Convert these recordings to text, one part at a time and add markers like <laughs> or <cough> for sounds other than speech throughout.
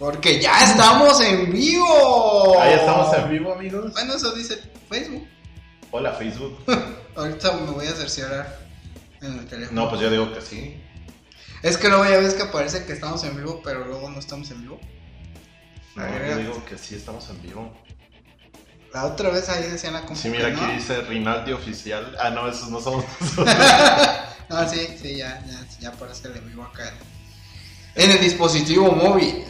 Porque ya estamos en vivo. Ahí estamos en vivo, amigos. Bueno, eso dice Facebook. Hola, Facebook. <laughs> Ahorita me voy a cerciorar en el teléfono. No, pues yo digo que sí. Es que luego ya ves que aparece que estamos en vivo, pero luego no estamos en vivo. No, yo digo que sí estamos en vivo. La otra vez ahí decían la Sí, mira, aquí dice Rinaldi Oficial. Ah, no, esos no somos <laughs> nosotros. no, sí, sí, ya, ya, ya aparece el en vivo acá. En el dispositivo móvil.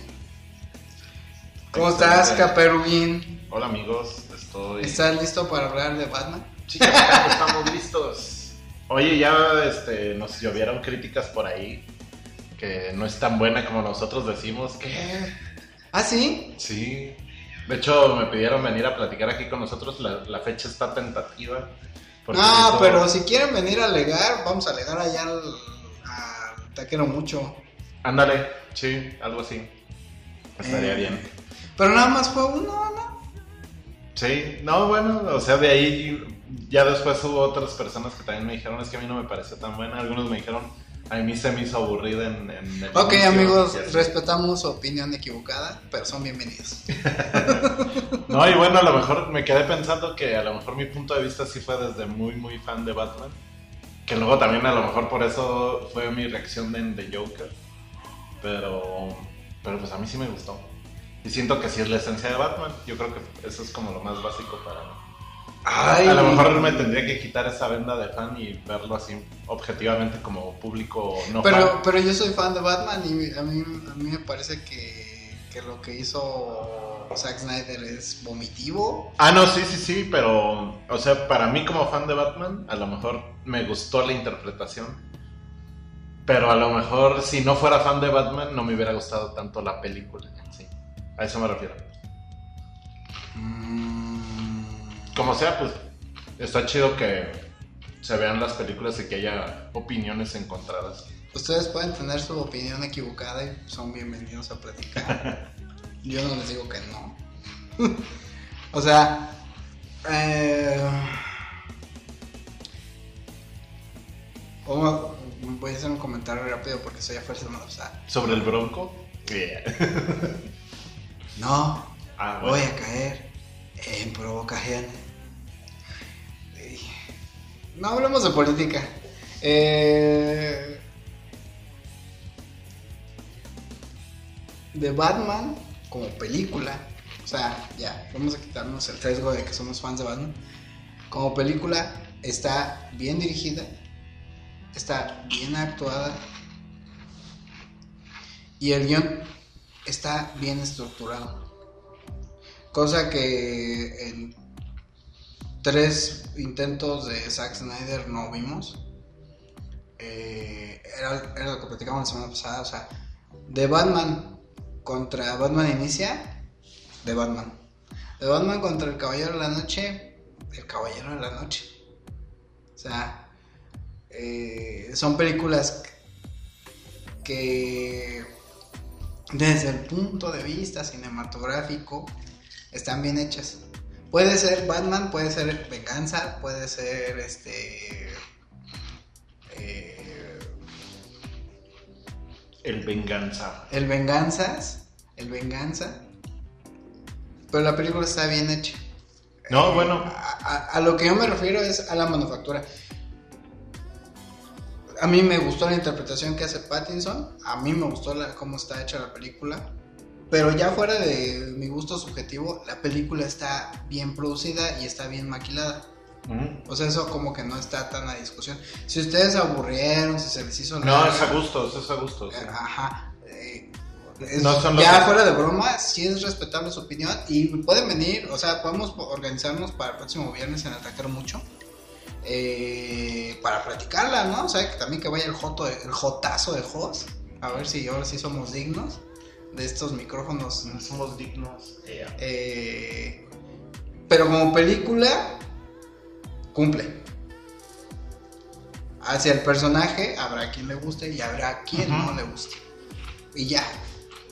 ¿Cómo estás, Caperubín? Hola, amigos. Estoy. ¿Estás listo para hablar de Batman? Sí, estamos listos. Oye, ya este, nos llovieron críticas por ahí que no es tan buena como nosotros decimos. ¿Qué? ¿Ah, sí? Sí. De hecho, me pidieron venir a platicar aquí con nosotros. La, fecha está tentativa. No, pero si quieren venir a alegar, vamos a alegar allá al, al taquero mucho. Ándale, sí, algo así. Estaría eh, bien. Pero nada más fue uno, ¿no? Sí, no, bueno, o sea, de ahí ya después hubo otras personas que también me dijeron, es que a mí no me pareció tan buena. Algunos me dijeron, a mí se me hizo aburrida en, en el Ok, amigos, respetamos su opinión equivocada, pero son bienvenidos. <laughs> no, y bueno, a lo mejor me quedé pensando que a lo mejor mi punto de vista sí fue desde muy, muy fan de Batman. Que luego también a lo mejor por eso fue mi reacción de, de Joker. Pero, pero pues a mí sí me gustó. Y siento que sí es la esencia de Batman. Yo creo que eso es como lo más básico para mí. A lo mejor me tendría que quitar esa venda de fan y verlo así objetivamente como público no pero, fan. Pero yo soy fan de Batman y a mí, a mí me parece que, que lo que hizo Zack Snyder es vomitivo. Ah, no, sí, sí, sí, pero, o sea, para mí como fan de Batman, a lo mejor me gustó la interpretación. Pero a lo mejor si no fuera fan de Batman, no me hubiera gustado tanto la película en sí. A eso me refiero. Mm como sea, pues está chido que se vean las películas y que haya opiniones encontradas. Ustedes pueden tener su opinión equivocada y son bienvenidos a platicar. <laughs> Yo no les digo que no. <laughs> o sea, eh, voy a hacer un comentario rápido porque soy a fuerza o sea, ¿Sobre el bronco? <laughs> no, ah, voy a caer en provocaciones. No hablemos de política. Eh, de Batman como película. O sea, ya, vamos a quitarnos el riesgo de que somos fans de Batman. Como película está bien dirigida, está bien actuada y el guion está bien estructurado. Cosa que en tres intentos de Zack Snyder no vimos. Eh, era, lo que platicamos la semana pasada. O sea, de Batman contra Batman Inicia, de Batman. De Batman contra el Caballero de la Noche, el Caballero de la Noche. O sea, eh, son películas que desde el punto de vista cinematográfico están bien hechas. Puede ser Batman, puede ser Venganza, puede ser este. Eh, el Venganza. El Venganzas. El Venganza. Pero la película está bien hecha. No, eh, bueno. A, lo que yo me refiero es a la manufactura. A mí me gustó la interpretación que hace Pattinson. A mí me gustó la, cómo está hecha la película. Pero ya fuera de mi gusto subjetivo, la película está bien producida y está bien maquilada. O sea, eso como que no está tan a discusión. Si ustedes aburrieron, si se les hizo... No, es a gusto, es a gusto. Ajá. Eh, ya fuera de broma, sí es respetable su opinión y pueden venir, o sea, podemos organizarnos para el próximo viernes en Atacar Mucho. Eh, para platicarla, ¿no? O sea, que también que vaya el joto, el jotazo de Jos. A ver si ahora sí somos dignos de estos micrófonos. No somos dignos. Eh, pero como película, cumple. Hacia el personaje habrá quien le guste y habrá quien no le guste. Y ya.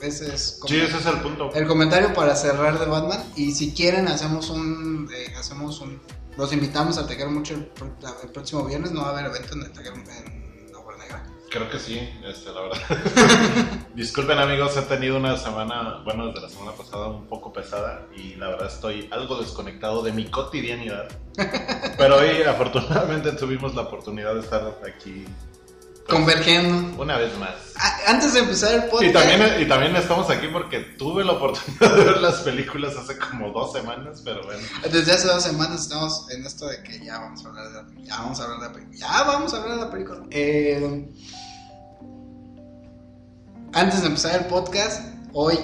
Ese es sí, ese es el punto. El comentario para cerrar de Batman. Y si quieren, hacemos un. Eh, hacemos un. Los invitamos a Tejer mucho el, próximo viernes. No va a haber evento en, el en Obra Negra. Creo que sí, este, la verdad. <laughs> Disculpen amigos, he tenido una semana, bueno, desde la semana pasada un poco pesada y la verdad estoy algo desconectado de mi cotidianidad. <laughs> Pero hoy afortunadamente tuvimos la oportunidad de estar aquí. Convergiendo. Una vez más. Antes de empezar el podcast. Y también, y también estamos aquí porque tuve la oportunidad de ver las películas hace como dos semanas, pero bueno. Desde hace dos semanas estamos en esto de que ya vamos a hablar de ya vamos a hablar de la película. Ya vamos a hablar de la película. Eh, antes de empezar el podcast, hoy,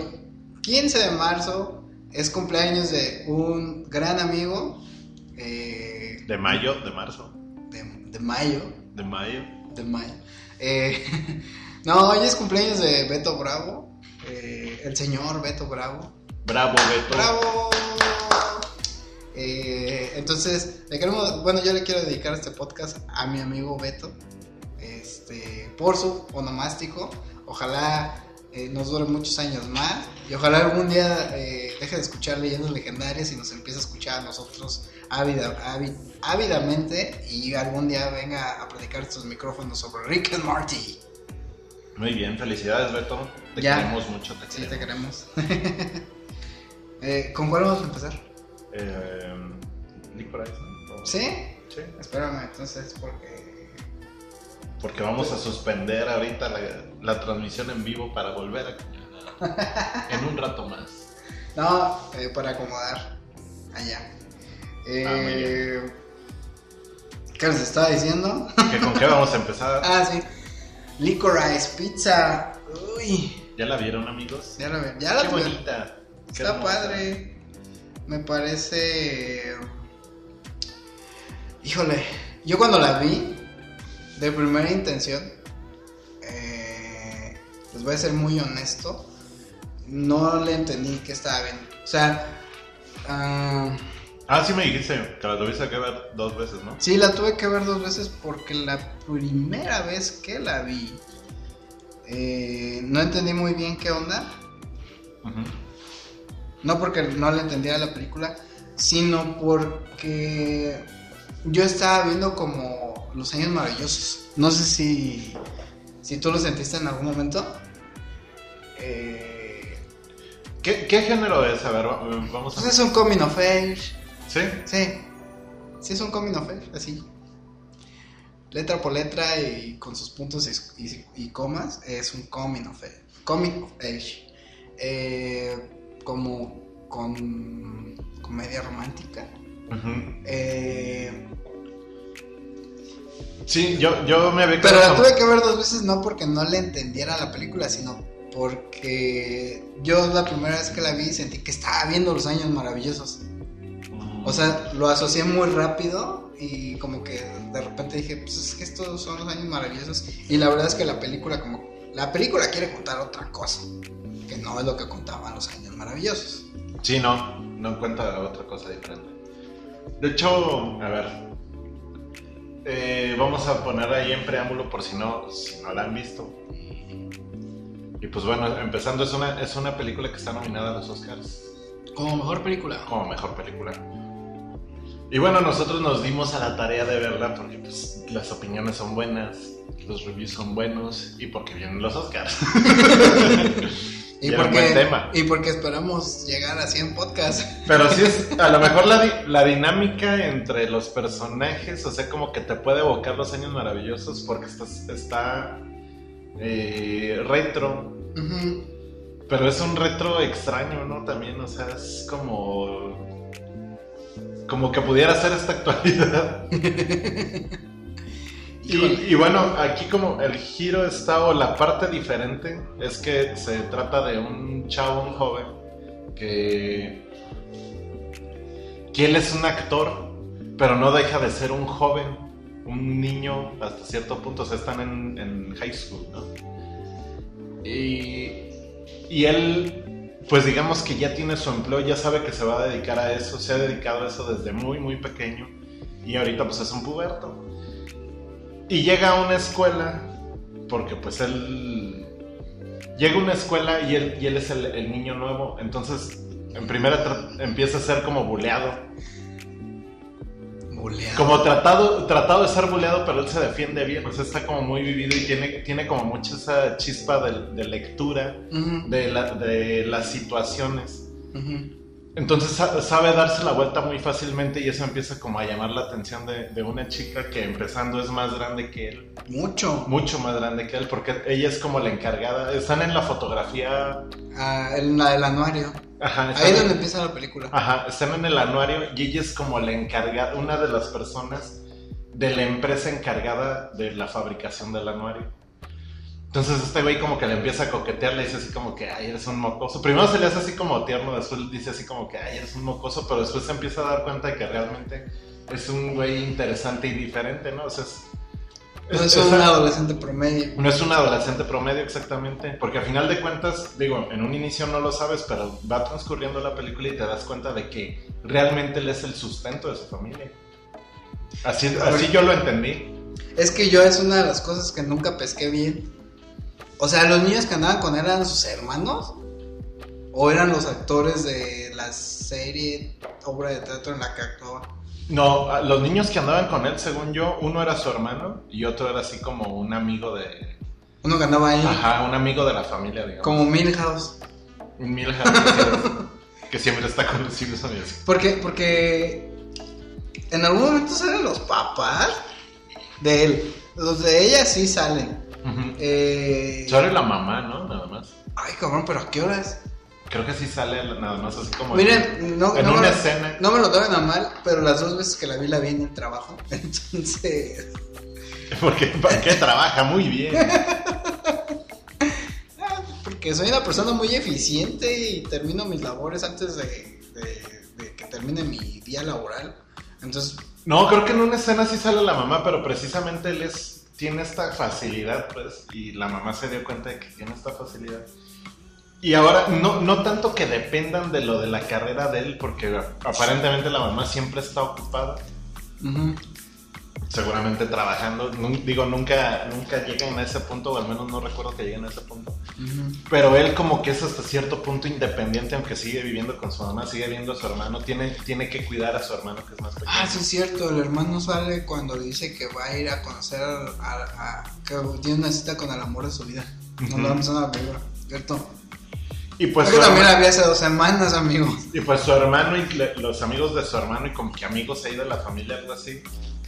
15 de marzo, es cumpleaños de un gran amigo. Eh, de mayo, de marzo. De, mayo. De mayo. De mayo. Eh, <laughs> no, hoy es cumpleaños de Beto Bravo. Eh, el señor Beto Bravo. Bravo, Beto. Bravo. entonces, le queremos, bueno, yo le quiero dedicar este podcast a mi amigo Beto. Este, por su onomástico Ojalá eh, nos dure muchos años más y ojalá algún día eh, deje de escuchar leyendas legendarias y nos empiece a escuchar a nosotros ávidamente y algún día venga a predicar estos micrófonos sobre Rick and Marty. Muy bien, felicidades Beto. Te queremos mucho. Te sí, te queremos. <laughs> eh, ¿Con cuál vamos a empezar? Eh, ¿Sí? Sí. Espérame, entonces, porque porque vamos a suspender ahorita la, transmisión en vivo para volver a <laughs> en un rato más. No, eh, para acomodar allá. Eh, ¿Qué les estaba diciendo? ¿Que ¿Con qué vamos a empezar? <laughs> ah, sí. Licorice Pizza. Uy. ¿Ya la vieron, amigos? Ya la vieron. Ya la Qué bonita. Está padre. Me parece. Híjole. Yo cuando la vi, de primera intención, eh, les voy a ser muy honesto, no le entendí que estaba bien. O sea... ah, ah sí me dijiste que la tuviste que ver dos veces, ¿no? Sí, la tuve que ver dos veces porque la primera vez que la vi, eh, no entendí muy bien qué onda. No porque no le entendía la película, sino porque yo estaba viendo como los años maravillosos. No sé si, si tú lo sentiste en algún momento. Eh, ¿Qué, ¿Qué, género es? A ver, vamos a... Pues es un coming of age. ¿Sí? Sí. Sí, es un coming of age, así. Letra por letra y con sus puntos y, comas, es un coming of age. Coming of age. Eh, como con comedia romántica. eh, Sí, yo, yo me había Pero la tuve que ver dos veces no porque no le entendiera la película, sino porque yo la primera vez que la vi sentí que estaba viendo los años maravillosos. O sea, lo asocié muy rápido y como que de repente dije, pues es que estos son los años maravillosos. Y la verdad es que la película como... La película quiere contar otra cosa, que no es lo que contaban los años maravillosos. Sí, no, no cuenta otra cosa diferente. De hecho, a ver, eh, vamos a poner ahí en preámbulo por si no, si no la han visto. Y, pues bueno, empezando, es una, es una película que está nominada a los Oscars. Como mejor película. Como mejor película. Y bueno, nosotros nos dimos a la tarea de verla porque pues, las opiniones son buenas, los reviews son buenos y porque vienen los Oscars. <laughs> Y, porque, y porque esperamos llegar a 100 podcasts. Pero sí es, a lo mejor la, <laughs> la, dinámica entre los personajes, o sea, como que te puede evocar los años maravillosos porque está, está eh, retro. Pero es un retro extraño, ¿no? También, o sea, es como... Como que pudiera ser esta actualidad. <laughs> Y, bueno, aquí como el giro está o la parte diferente es que se trata de un chavo, un joven, que, que él es un actor, pero no deja de ser un joven, un niño hasta cierto punto, o sea, están en, high school, ¿no? Y, y él, pues digamos que ya tiene su empleo, ya sabe que se va a dedicar a eso, se ha dedicado a eso desde muy, muy pequeño, y ahorita pues es un puberto. Y llega a una escuela, porque pues él llega a una escuela y él, es el, niño nuevo, entonces en primera empieza a ser como buleado. Como tratado, tratado de ser buleado, pero él se defiende bien. O sea, está como muy vivido y tiene, tiene como mucha esa chispa de, lectura de, de, las situaciones. Entonces sabe darse la vuelta muy fácilmente y eso empieza como a llamar la atención de, una chica que empezando es más grande que él. Mucho. Mucho más grande que él porque ella es como la encargada. Están en la fotografía. Ah, en la del anuario. Ajá. Ahí es donde empieza la película. Ajá, están en el anuario y ella es como la encargada, una de las personas de la empresa encargada de la fabricación del anuario. Entonces este güey como que le empieza a coquetear, le dice así como que, ay, eres un mocoso. Primero se le hace así como tierno, después dice así como que, ay, eres un mocoso, pero después se empieza a dar cuenta de que realmente es un güey interesante y diferente, ¿no? O sea, es, no es, un adolescente promedio. No es un adolescente promedio, exactamente. Porque al final de cuentas, digo, en un inicio no lo sabes, pero va transcurriendo la película y te das cuenta de que realmente él es el sustento de su familia. Así, así yo lo entendí. Es que yo es una de las cosas que nunca pesqué bien. O sea, los niños que andaban con él eran sus hermanos. ¿O eran los actores de la serie, obra de teatro en la que actuaba? No, los niños que andaban con él, según yo, uno era su hermano y otro era así como un amigo de. Uno que andaba ahí. Ajá, un amigo de la familia, digamos. Como Milhouse. Milhouse <laughs> que, siempre está con los hijos amigos. Porque, porque en algún momento salen los papás de él. Los de ella sí salen. Eh, Sale la mamá, ¿no? Nada más. Ay, cabrón, pero ¿a qué horas? Creo que sí sale nada más así como Miren, no, en una me, escena. No me lo tomen a mal, pero las dos veces que la vi la vi en el trabajo. <laughs> Entonces. <laughs> Porque ¿para qué trabaja muy bien? Porque soy una persona muy eficiente y termino mis labores antes de, de que termine mi día laboral. Entonces. No, creo que en una escena sí sale la mamá, pero precisamente él es tiene esta facilidad, pues, y la mamá se dio cuenta de que tiene esta facilidad. Y ahora, no, no tanto que dependan de lo de la carrera de él, porque aparentemente la mamá siempre está ocupada seguramente trabajando. digo, nunca, nunca llegan a ese punto, o al menos no recuerdo que lleguen a ese punto. Pero él como que es hasta cierto punto independiente, aunque sigue viviendo con su mamá, sigue viendo a su hermano, tiene, tiene que cuidar a su hermano que es más pequeño. Ah, sí es cierto, el hermano sale cuando dice que va a ir a conocer a, que tiene una cita con el amor de su vida. No lo vamos a la ¿cierto? Y pues también había hace dos semanas, amigos. Y pues su hermano y los amigos de su hermano y como que amigos ahí de la familia, algo así,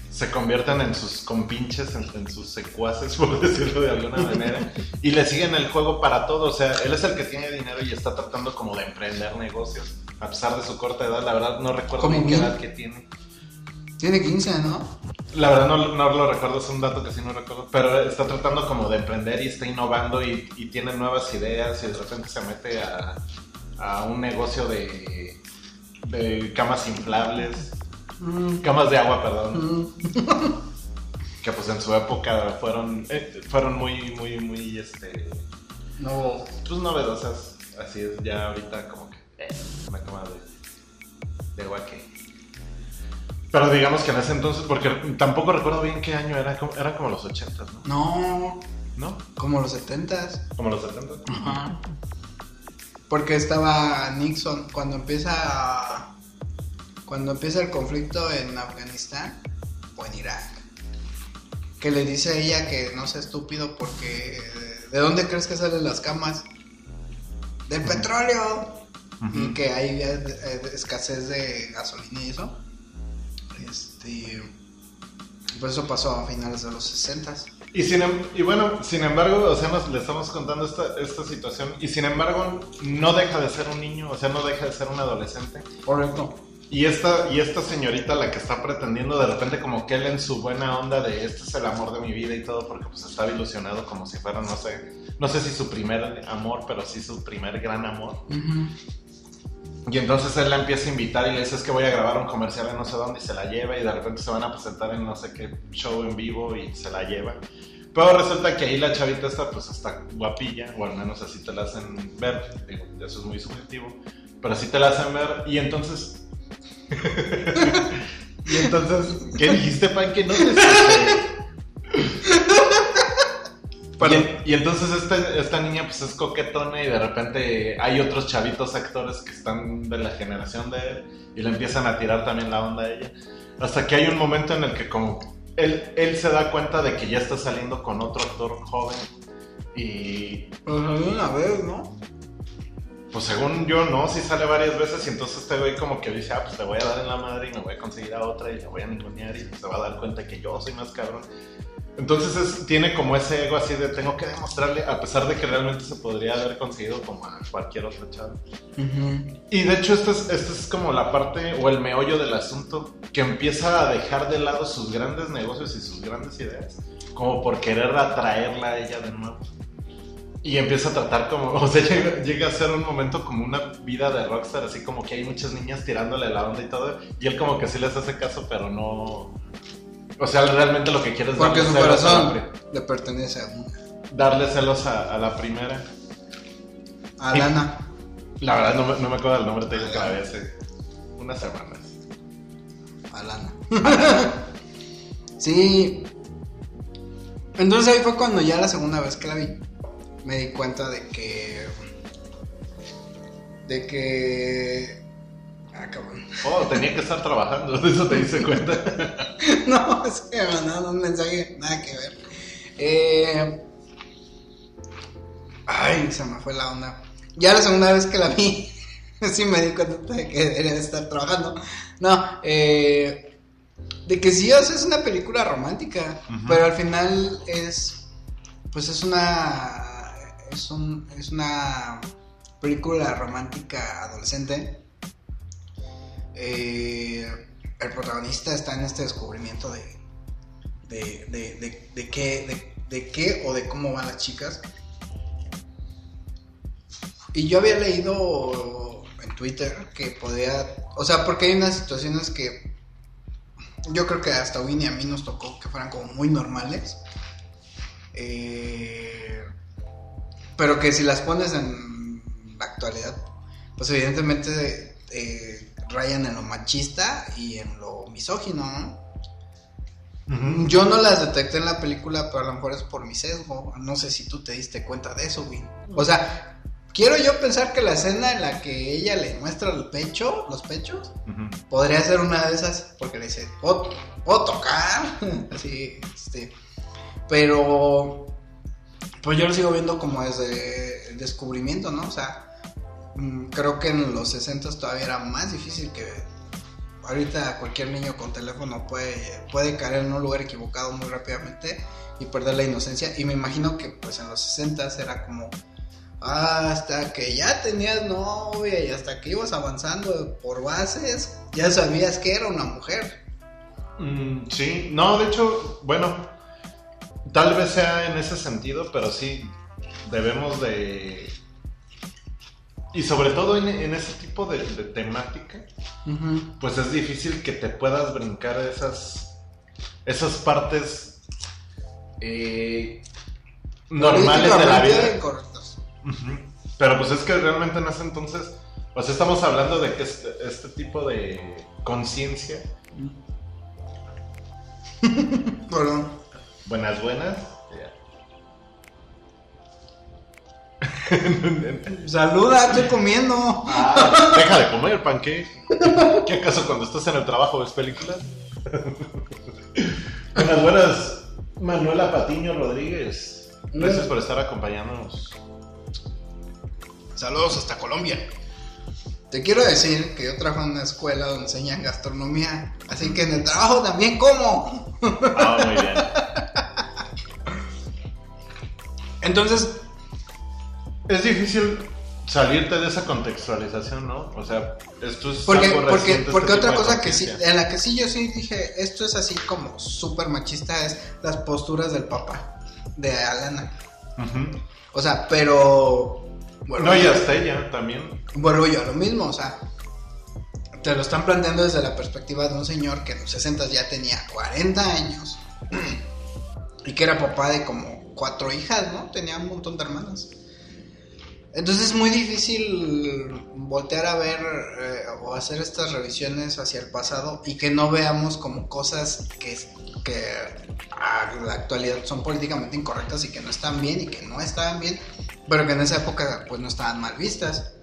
se convierten en sus compinches, en, sus secuaces, <laughs> por decirlo de alguna manera, <laughs> y le siguen el juego para todo. O sea, él es el que tiene dinero y está tratando como de emprender negocios, a pesar de su corta edad. La verdad no recuerdo bien qué edad que tiene. Tiene 15, ¿no? La verdad no, no, lo recuerdo, es un dato que sí no recuerdo, pero está tratando como de emprender y está innovando y, y tiene nuevas ideas y de repente se mete a, a un negocio de, de camas inflables Mm. Camas de agua, perdón. Mm. <laughs> que pues en su época fueron, eh, fueron muy, muy, muy, este... No. Pues novedosas. Así es, ya ahorita como que eh, una cama de, de agua que... Pero digamos que en ese entonces, porque tampoco recuerdo bien qué año era, era como los 80, ¿no? No. ¿No? Como los 70 Como los 70 Ajá. Porque estaba Nixon, cuando empieza cuando empieza el conflicto en Afganistán o en Irak, que le dice a ella que no sea estúpido porque ¿de dónde crees que salen las camas? Del petróleo. Y que hay escasez de gasolina y eso. Este, pues eso pasó a finales de los 60 y, sin, em, y bueno, sin embargo, o sea, nos, le estamos contando esta, esta situación y sin embargo no deja de ser un niño, o sea, no deja de ser un adolescente. Correcto. Y esta, y esta señorita, la que está pretendiendo de repente como que él en su buena onda de este es el amor de mi vida y todo, porque pues estaba ilusionado como si fuera, no sé, no sé si su primer amor, pero sí su primer gran amor. Y entonces él la empieza a invitar y le dice es que voy a grabar un comercial en no sé dónde y se la lleva y de repente se van a presentar en no sé qué show en vivo y se la lleva. Pero resulta que ahí la chavita está pues está guapilla, o al menos así te la hacen ver, digo, eso es muy subjetivo, pero así te la hacen ver y entonces <laughs> y entonces, ¿qué dijiste, Pan? Que no te y, y, entonces este, esta niña pues es coquetona y de repente hay otros chavitos actores que están de la generación de él y le empiezan a tirar también la onda a ella. Hasta que hay un momento en el que como él, él se da cuenta de que ya está saliendo con otro actor joven y... Pues una vez, ¿no? Pues según yo no, sí sale varias veces y entonces este güey como que dice, ah, pues le voy a dar en la madre y me voy a conseguir a otra y le voy a ningunear y se va a dar cuenta que yo soy más cabrón. Entonces tiene como ese ego así de tengo que demostrarle, a pesar de que realmente se podría haber conseguido como a cualquier otro chavo. Y de hecho esta es, esto es como la parte o el meollo del asunto, que empieza a dejar de lado sus grandes negocios y sus grandes ideas, como por querer atraerla a ella de nuevo. Y empieza a tratar como, <laughs> o sea, llega, llega, a ser un momento como una vida de rockstar, así como que hay muchas niñas tirándole la onda y todo, y él como que sí les hace caso, pero no, o sea, realmente lo que quiere es Porque su corazón le pertenece a una. Darle celos a, la primera. A Lana. <laughs> La verdad no me, no me acuerdo del nombre, te digo que la vi hace unas semanas. A Lana. <laughs> sí. Entonces ahí fue cuando ya la segunda vez que la vi me di cuenta de que de que Ah, cabrón. Oh, tenía que estar trabajando, de eso te diste cuenta. <laughs> no, es que me mandaron un mensaje, nada que ver. Eh... Ay, se me fue la onda. Ya la segunda vez que la vi, <laughs> sí me di cuenta de que debería estar trabajando. No, eh, de que sí, o sea, es una película romántica, pero al final es, pues es una, es, un, es una película romántica adolescente eh, el protagonista está en este descubrimiento de, de, de, de, qué, de, qué o de cómo van las chicas. Y yo había leído en Twitter que podía, o sea, porque hay unas situaciones que yo creo que hasta ni a mí nos tocó que fueran como muy normales. Eh, pero que si las pones en la actualidad, pues evidentemente eh, rayan en lo machista y en lo misógino, ¿no? Yo no las detecté en la película, pero a lo mejor es por mi sesgo. No sé si tú te diste cuenta de eso, güey. O sea, quiero yo pensar que la escena en la que ella le muestra el pecho, los pechos, podría ser una de esas, porque le dice, ¿puedo, tocar? <laughs> Así, este. Pero, pues yo lo sigo viendo como desde el descubrimiento, ¿no? O sea, creo que en los 60 todavía era más difícil que ahorita cualquier niño con teléfono puede, puede caer en un lugar equivocado muy rápidamente y perder la inocencia. Y me imagino que pues en los 60 era como hasta que ya tenías novia y hasta que ibas avanzando por bases, ya sabías que era una mujer. Mm, sí, no, de hecho, bueno, tal vez sea en ese sentido, pero sí debemos de y sobre todo en, ese tipo de, temática, pues es difícil que te puedas brincar esas, esas partes eh, normales de la vida. Pero pues es que realmente en ese entonces, pues estamos hablando de que este, este tipo de conciencia. Perdón. Buenas, buenas. <laughs> Saluda, estoy comiendo. Ah, deja de comer, <laughs> panque. ¿Qué acaso cuando estás en el trabajo ves películas? <laughs> buenas, buenas, Manuela Patiño Rodríguez. Gracias por estar acompañándonos. Saludos hasta Colombia. Te quiero decir que yo trabajo en una escuela donde enseñan gastronomía, así que en el trabajo también como. Ah, muy bien. Entonces, es difícil salirte de esa contextualización, ¿no? O sea, esto es porque, porque, este porque otra cosa que sí, en la que sí yo sí dije, esto es así como súper machista, es las posturas del papá de Alana. O sea, pero... no, y hasta ella también. Vuelvo yo a lo mismo, o sea, te lo están planteando desde la perspectiva de un señor que en los 60 ya tenía 40 años <clears throat> y que era papá de como cuatro hijas, ¿no? Tenía un montón de hermanas. Entonces es muy difícil voltear a ver eh, o hacer estas revisiones hacia el pasado y que no veamos como cosas que, que a la actualidad son políticamente incorrectas y que no están bien y que no estaban bien, pero que en esa época pues no estaban mal vistas.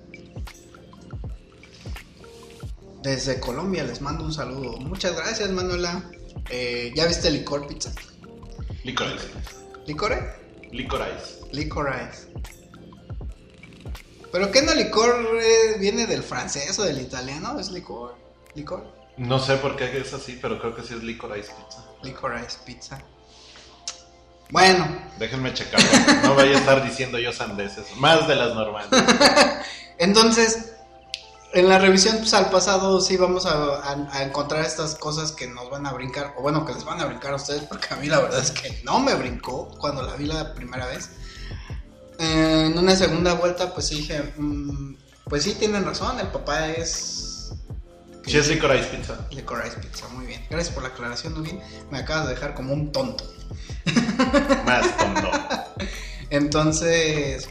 desde Colombia les mando un saludo. Muchas gracias, Manuela. Eh, ¿Ya viste Licor Pizza? Licorice. ¿Licore? Licorice. Licorice. ¿Pero qué no licor eh, viene del francés o del italiano? ¿Es licor? ¿Licor? No sé por qué es así, pero creo que sí es Licorice Pizza. Licorice Pizza. Bueno. Déjenme checarlo. No vaya a estar diciendo yo sandeces. Más de las normales. <laughs> Entonces, en la revisión pues, al pasado sí vamos a, encontrar estas cosas que nos van a brincar, o bueno, que les van a brincar a ustedes, porque a mí la verdad es que no me brincó cuando la vi la primera vez. En una segunda vuelta, pues dije, mm, pues sí tienen razón, el papá es... Sí, es Licorice Pizza. Licorice Pizza, muy bien. Gracias por la aclaración, bien Me acabas de dejar como un tonto. Más <laughs> tonto. Entonces,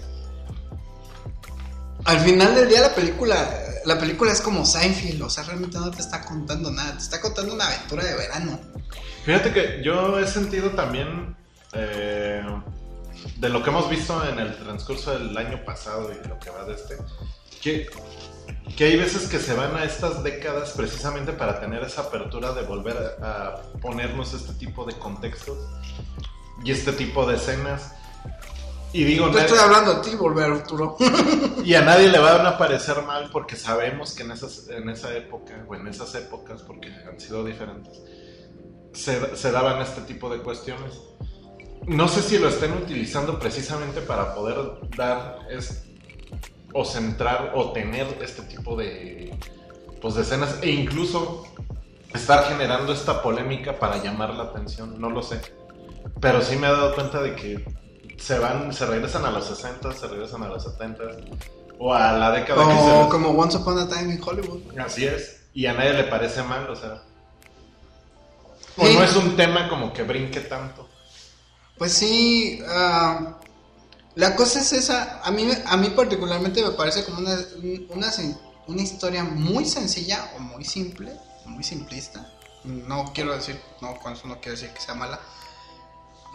al final del día la película la película es como Seinfeld, o sea, realmente no te está contando nada, te está contando una aventura de verano. Fíjate que yo he sentido también eh, de lo que hemos visto en el transcurso del año pasado y lo que va de este, que, que hay veces que se van a estas décadas precisamente para tener esa apertura de volver a ponernos este tipo de contextos y este tipo de escenas y digo, Te estoy hablando a ti, volver Arturo. <laughs> y a nadie le van a parecer mal porque sabemos que en, esas, en esa época, o en esas épocas, porque han sido diferentes, se, se daban este tipo de cuestiones. No sé si lo estén utilizando precisamente para poder dar es, o centrar o tener este tipo de, pues, de escenas e incluso estar generando esta polémica para llamar la atención, no lo sé. Pero sí me he dado cuenta de que se van, se regresan a los 60, se regresan a los 70 o a la década que se como Once Upon a Time in Hollywood. Así es, y a nadie le parece mal, o sea. O no es un tema como que brinque tanto. Pues sí, ah, la cosa es esa, a mí, a mí particularmente me parece como una, una, una historia muy sencilla o muy simple, muy simplista. No quiero decir, no, con eso no quiero decir que sea mala,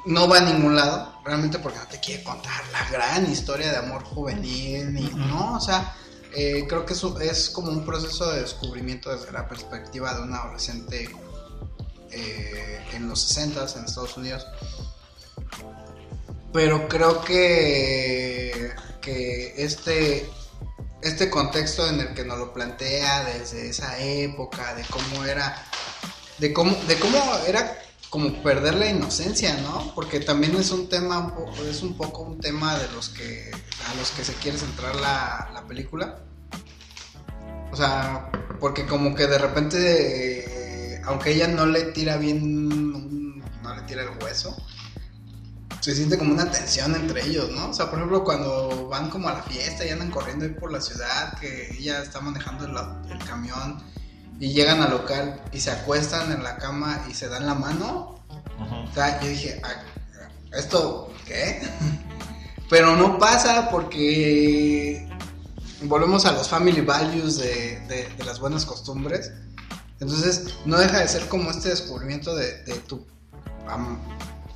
no va a ningún lado, realmente porque no te quiere contar la gran historia de amor juvenil, ni, ¿no? O sea, eh, creo que eso es como un proceso de descubrimiento desde la perspectiva de un adolescente eh, en los 60 en Estados Unidos. Pero creo que, que este, este contexto en el que nos lo plantea desde esa época, de cómo era, de cómo, de cómo era como perder la inocencia, ¿no? Porque también es un tema, es un poco un tema de los que, a los que se quiere centrar la, la película. O sea, porque como que de repente, eh, aunque ella no le tira bien, no le tira el hueso, se siente como una tensión entre ellos, ¿no? O sea, por ejemplo, cuando van como a la fiesta y andan corriendo ahí por la ciudad, que ella está manejando el, el camión y llegan al local y se acuestan en la cama y se dan la mano. O sea, yo dije, ah, ¿esto qué? <laughs> Pero no pasa porque volvemos a los family values de, las buenas costumbres. Entonces, no deja de ser como este descubrimiento de, tu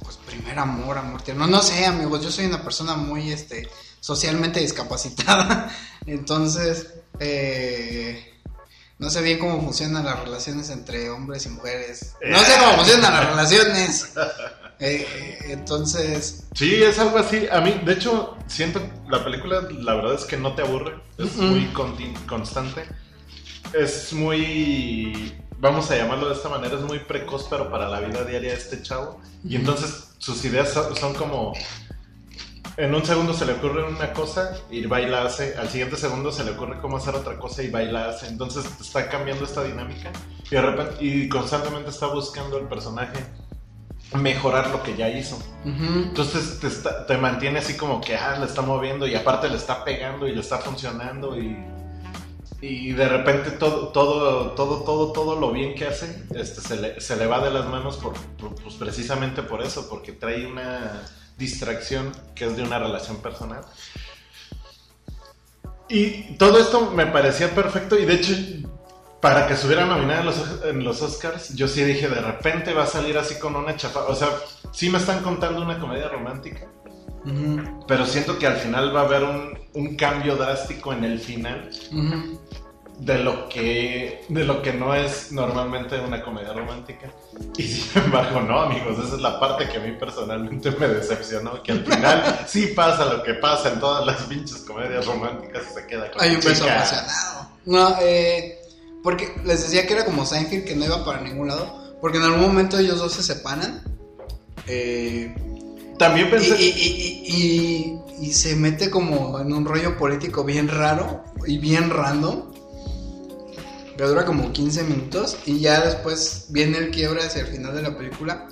pues, primer amor, amor tierno. No, sé, amigos, yo soy una persona muy este, socialmente discapacitada. <laughs> Entonces, eh, no sé bien cómo funcionan las relaciones entre hombres y mujeres. No sé cómo funcionan las relaciones. <laughs> Eh, entonces. Sí, es algo así. A mí, de hecho, siento la película, la verdad es que no te aburre. Es muy constante. Es muy. Vamos a llamarlo de esta manera, es muy precoz, pero para la vida diaria de este chavo. Y entonces sus ideas son como en un segundo se le ocurre una cosa y va y la hace, al siguiente segundo se le ocurre cómo hacer otra cosa y va y la hace. Entonces está cambiando esta dinámica y, de repente, y constantemente está buscando el personaje mejorar lo que ya hizo. Entonces te, mantiene así como que, ah, le está moviendo y aparte le está pegando y le está funcionando y, y de repente todo, todo, todo, todo, todo lo bien que hace este, se, le, va de las manos por, pues precisamente por eso, porque trae una distracción que es de una relación personal. Y todo esto me parecía perfecto y de hecho para que estuviera nominada en los, en los Oscars, yo sí dije, de repente va a salir así con una chapa. O sea, sí me están contando una comedia romántica, pero siento que al final va a haber un, un cambio drástico en el final. de lo que de lo que no es normalmente una comedia romántica. Y sin embargo, no, amigos, esa es la parte que a mí personalmente me decepcionó, que al final <laughs> sí pasa lo que pasa en todas las pinches comedias románticas y se queda con Hay un beso apasionado. No, eh, porque les decía que era como Seinfeld que no iba para ningún lado, porque en algún momento ellos dos se separan. Eh, También pensé y, y se mete como en un rollo político bien raro y bien random que dura como 15 minutos y ya después viene el quiebre hacia el final de la película.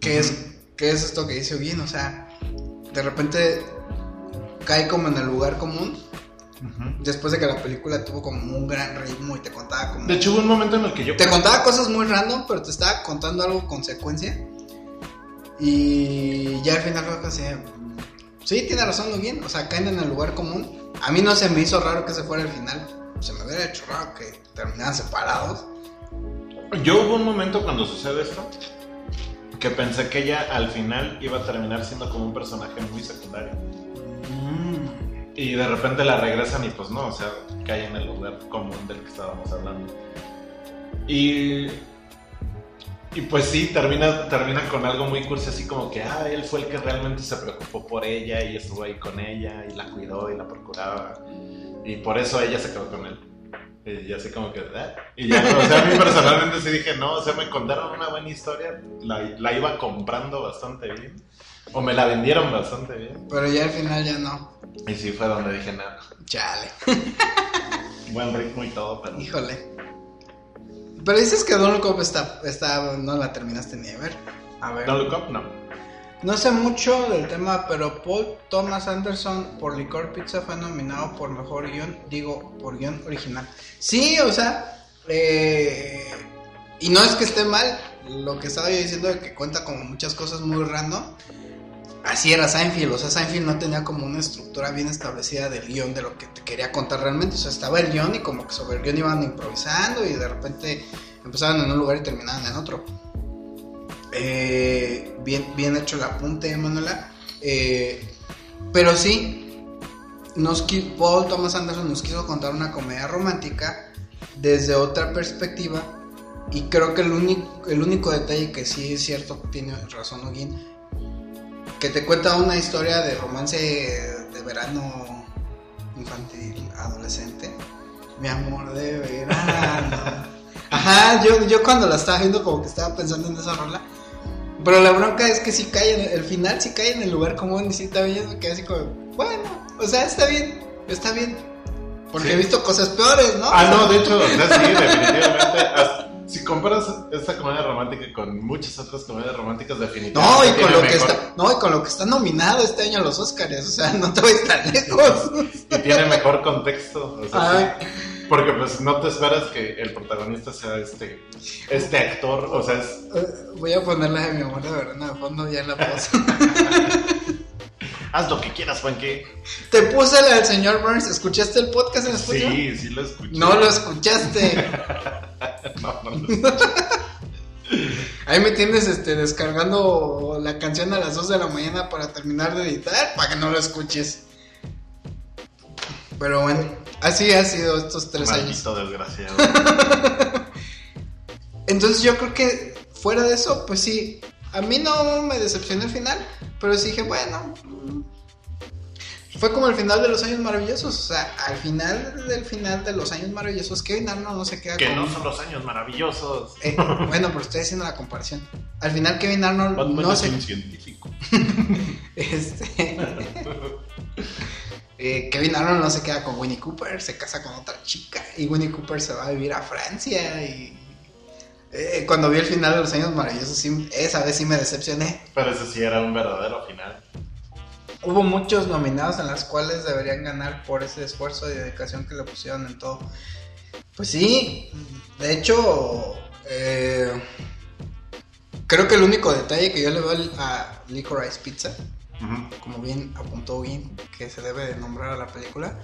¿Qué es, ¿qué es esto que dice bien? O sea, de repente cae como en el lugar común. Después de que la película tuvo como un gran ritmo y te contaba como... De hecho hubo un momento en el que yo... Te contaba cosas muy random, pero te estaba contando algo con secuencia. Y ya al final fue así... Sí, tiene razón, muy bien. O sea, caen en el lugar común. A mí no se me hizo raro que se fuera el final. Se me hubiera hecho raro que terminaran separados. Yo hubo un momento cuando sucede esto que pensé que ella al final iba a terminar siendo como un personaje muy secundario. Mm. Y de repente la regresan y pues no, o sea, cae en el lugar común del que estábamos hablando. Y y pues sí, termina, termina con algo muy cursi, así como que, ah, él fue el que realmente se preocupó por ella y estuvo ahí con ella y la cuidó y la procuraba. Y por eso ella se quedó con él. Y así como que, ¿eh? Y ya, o sea, a mí personalmente sí dije, no, o sea, me contaron una buena historia, la, la iba comprando bastante bien. O me la vendieron bastante bien. Pero ya al final ya no. Y sí fue donde dije, nada. Chale. Buen ritmo y todo, pero... Híjole. Pero dices que Don't Look Up está, está, no la terminaste ni de ver. A ver. Don't Look Up, no. No sé mucho del tema, pero Paul Thomas Anderson por Licor Pizza fue nominado por mejor guion, digo, por guion original. Sí, o sea, eh, y no es que esté mal, lo que estaba yo diciendo de que cuenta como muchas cosas muy random así era Seinfeld, o sea, Seinfeld no tenía como una estructura bien establecida del guion de lo que te quería contar realmente, o sea, estaba el guion y como que sobre el guion iban improvisando y de repente empezaban en un lugar y terminaban en otro. Eh, bien, bien hecho el apunte, Manuela. Eh, pero sí, nos, Paul Thomas Anderson nos quiso contar una comedia romántica desde otra perspectiva y creo que el único, el único detalle que sí es cierto, tiene razón Ogin, que te cuenta una historia de romance de verano infantil, adolescente. Mi amor de verano. <laughs> Ajá, yo, yo cuando la estaba viendo como que estaba pensando en esa rola. Pero la bronca es que si cae en el, final, si cae en el lugar común y si está viendo que así como, bueno, o sea, está bien, está bien. Porque he visto cosas peores, ¿no? Ah, no, de hecho, o sea, sí, definitivamente si comparas esta comedia romántica con muchas otras comedias románticas definitivamente no y con lo que está no y con lo que está nominado este año a los Oscars o sea no te voy tan lejos y tiene mejor contexto o sea, porque pues no te esperas que el protagonista sea este este actor o sea es eh, voy a ponerla de mi amor de verdad de fondo ya la puse <laughs> Haz lo que quieras, Juanque. Te puse la del señor Burns. ¿Escuchaste el podcast en español? Sí, sí lo escuché. No lo escuchaste. <laughs> <laughs> no, no lo Ahí me tienes este, descargando la canción a las 2 de la mañana para terminar de editar, para que no lo escuches. Pero bueno, así ha sido estos tres Maldito años. desgraciado. <laughs> Entonces yo creo que fuera de eso, pues sí, a mí no me decepcionó el final, pero sí dije, bueno, fue como el final de los años maravillosos. O sea, al final del final de los años maravillosos, Kevin Arnold no se queda Que no son los años maravillosos. Eh, bueno, pero estoy haciendo la comparación. Al final Kevin Arnold no se... un científico. <laughs> este... Eh, Kevin Arnold no se queda con Winnie Cooper, se casa con otra chica y Winnie Cooper se va a vivir a Francia y eh, cuando vi el final de los años maravillosos, esa vez sí me decepcioné. Pero ese sí era un verdadero final. Hubo muchos nominados en las cuales deberían ganar por ese esfuerzo y dedicación que le pusieron en todo. Pues sí, de hecho, eh, creo que el único detalle que yo le doy a Licorice Pizza, como bien apuntó bien, que se debe de nombrar a la película,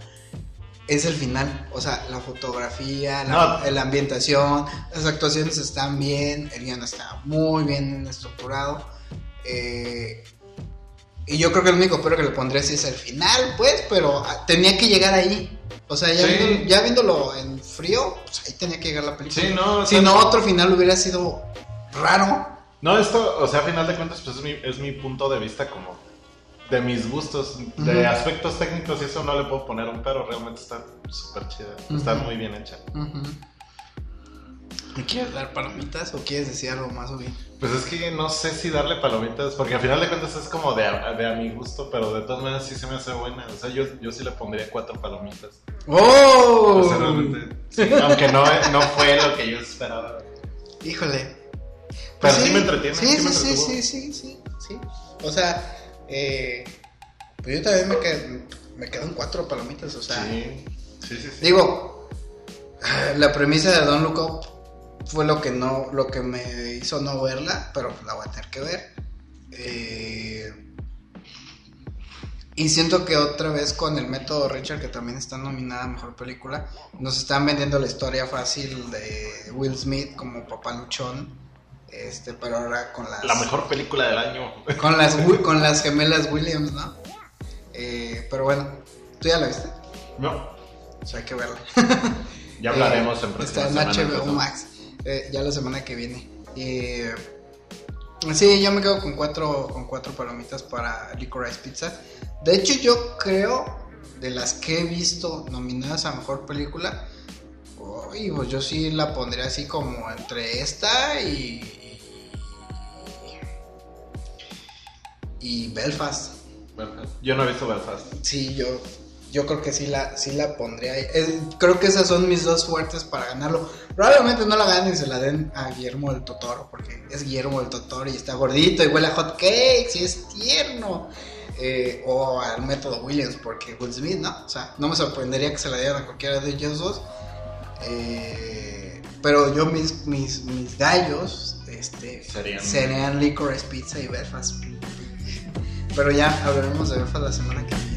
es el final. O sea, la fotografía, la, ambientación, las actuaciones están bien, el guion está muy bien estructurado. Eh, y yo creo que el único pero que le pondré sí es el final, pues, pero ah, tenía que llegar ahí. O sea, ya, viéndolo, en frío, pues ahí tenía que llegar la película. Sí, no, si no, otro final hubiera sido raro. No, esto, o sea, a final de cuentas, pues es mi, es mi punto de vista como de mis gustos, de aspectos técnicos y eso no le puedo poner un pero, realmente está súper chida, está muy bien hecha. ¿Me quieres dar palomitas o quieres decir algo más, o bien? Pues es que no sé si darle palomitas, porque al final de cuentas es como de a, de a mi gusto, pero de todas maneras sí se me hace buena. O sea, yo, yo sí le pondría cuatro palomitas. ¡Oh! O sea, realmente, sí, aunque no, no fue lo que yo esperaba. Híjole. Pero pues sí, me entretiene. Sí, sí, sí, sí, sí, sí, sí. O sea, eh, pues yo también me, quedo, me quedan cuatro palomitas, o sea. Sí, sí, sí. Digo, la premisa de Don Look Up fue lo que no, lo que me hizo no verla, pero la voy a tener que ver. Eh, y siento que otra vez con el método Richard, que también está nominada a Mejor Película, nos están vendiendo la historia fácil de Will Smith como papá luchón este, pero ahora con las... La mejor película del año. <laughs> Con las, con las gemelas Williams, ¿no? Eh, pero bueno, ¿tú ya la viste? No. O sea, hay que verla. <laughs> ya hablaremos en Está en HBO Max, eh, ya la semana que viene. Eh, sí, yo me quedo con cuatro, con cuatro palomitas para Licorice Pizza. De hecho, yo creo, de las que he visto nominadas a Mejor Película, y pues yo sí la pondría así como entre esta y. Y Belfast. Yo no he visto Belfast. Sí, yo, yo creo que sí la, sí la pondría ahí. creo que esas son mis dos fuertes para ganarlo. Probablemente no la ganen y se la den a Guillermo del Totoro, porque es Guillermo del Totoro y está gordito y huele a hot cakes y es tierno. Eh, o al método Williams, porque Will Smith, ¿no? O sea, no me sorprendería que se la dieran a cualquiera de ellos dos. Eh, pero yo mis, mis, mis gallos este, serían, serían Licorice Pizza y Belfast. Pero ya hablaremos de Belfast la semana que viene.